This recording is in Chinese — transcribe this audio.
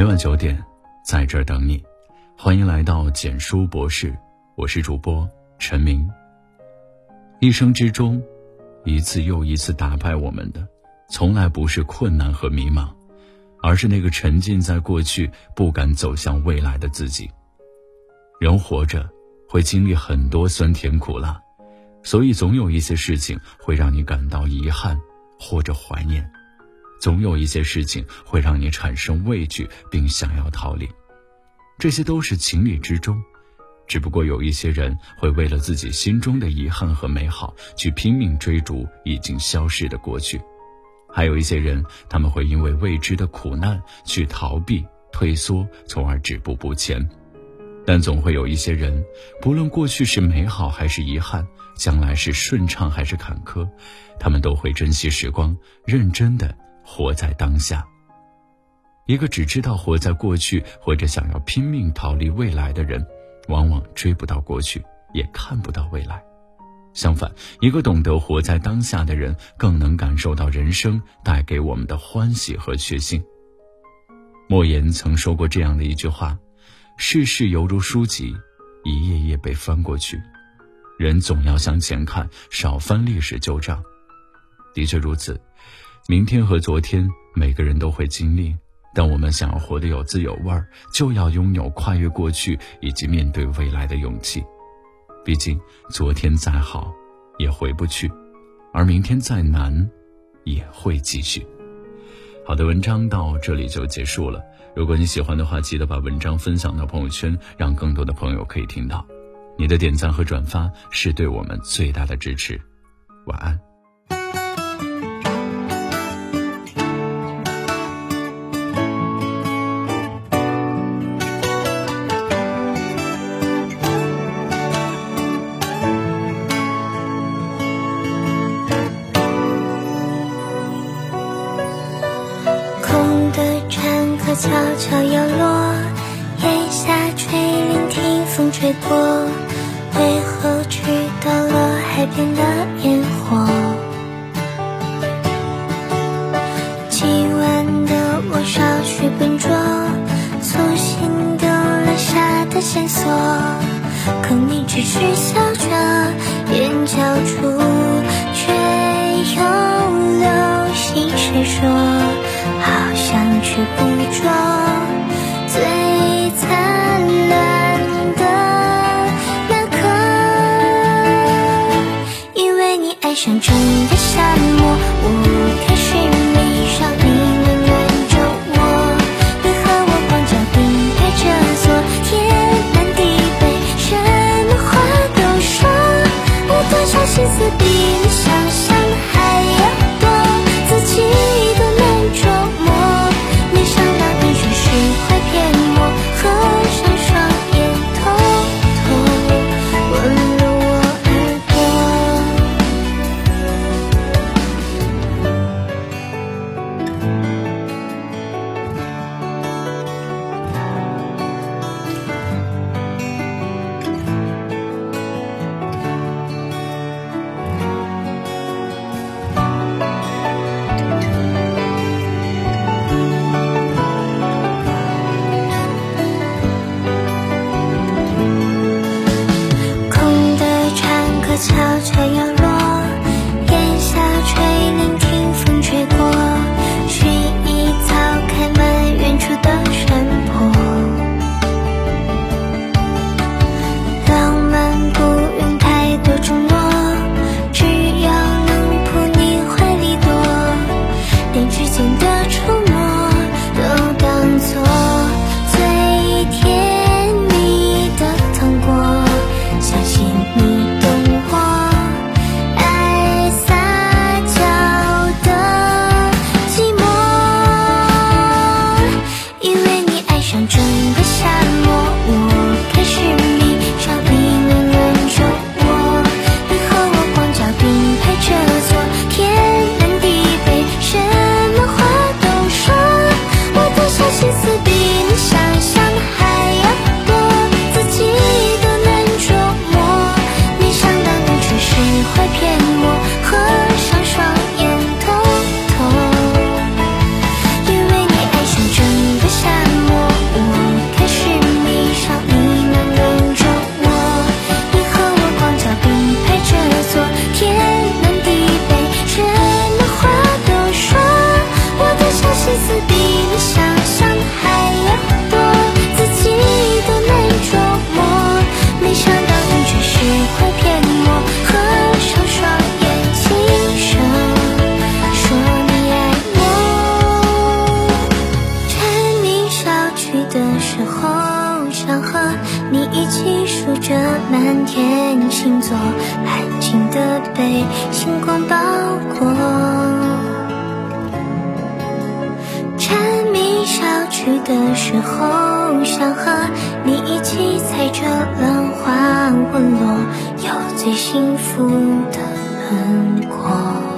每晚九点，在这儿等你。欢迎来到简书博士，我是主播陈明。一生之中，一次又一次打败我们的，从来不是困难和迷茫，而是那个沉浸在过去、不敢走向未来的自己。人活着，会经历很多酸甜苦辣，所以总有一些事情会让你感到遗憾或者怀念。总有一些事情会让你产生畏惧，并想要逃离，这些都是情理之中。只不过有一些人会为了自己心中的遗憾和美好，去拼命追逐已经消逝的过去；还有一些人，他们会因为未知的苦难去逃避、退缩，从而止步不前。但总会有一些人，不论过去是美好还是遗憾，将来是顺畅还是坎坷，他们都会珍惜时光，认真的。活在当下。一个只知道活在过去，或者想要拼命逃离未来的人，往往追不到过去，也看不到未来。相反，一个懂得活在当下的人，更能感受到人生带给我们的欢喜和确信。莫言曾说过这样的一句话：“世事犹如书籍，一页页被翻过去，人总要向前看，少翻历史旧账。”的确如此。明天和昨天，每个人都会经历。但我们想要活得有滋有味儿，就要拥有跨越过去以及面对未来的勇气。毕竟，昨天再好，也回不去；而明天再难，也会继续。好的，文章到这里就结束了。如果你喜欢的话，记得把文章分享到朋友圈，让更多的朋友可以听到。你的点赞和转发是对我们最大的支持。晚安。悄悄摇落，檐下垂，铃听风吹过。为何去到了海边的烟火？今晚的我少许笨拙，粗心丢了下的线索。可你只是笑着，眼角处为你去的时候想和你一起数着满天星座，安静的被星光包裹。蝉鸣小曲的时候，想和你一起踩着浪花滚落，有最幸福的轮廓。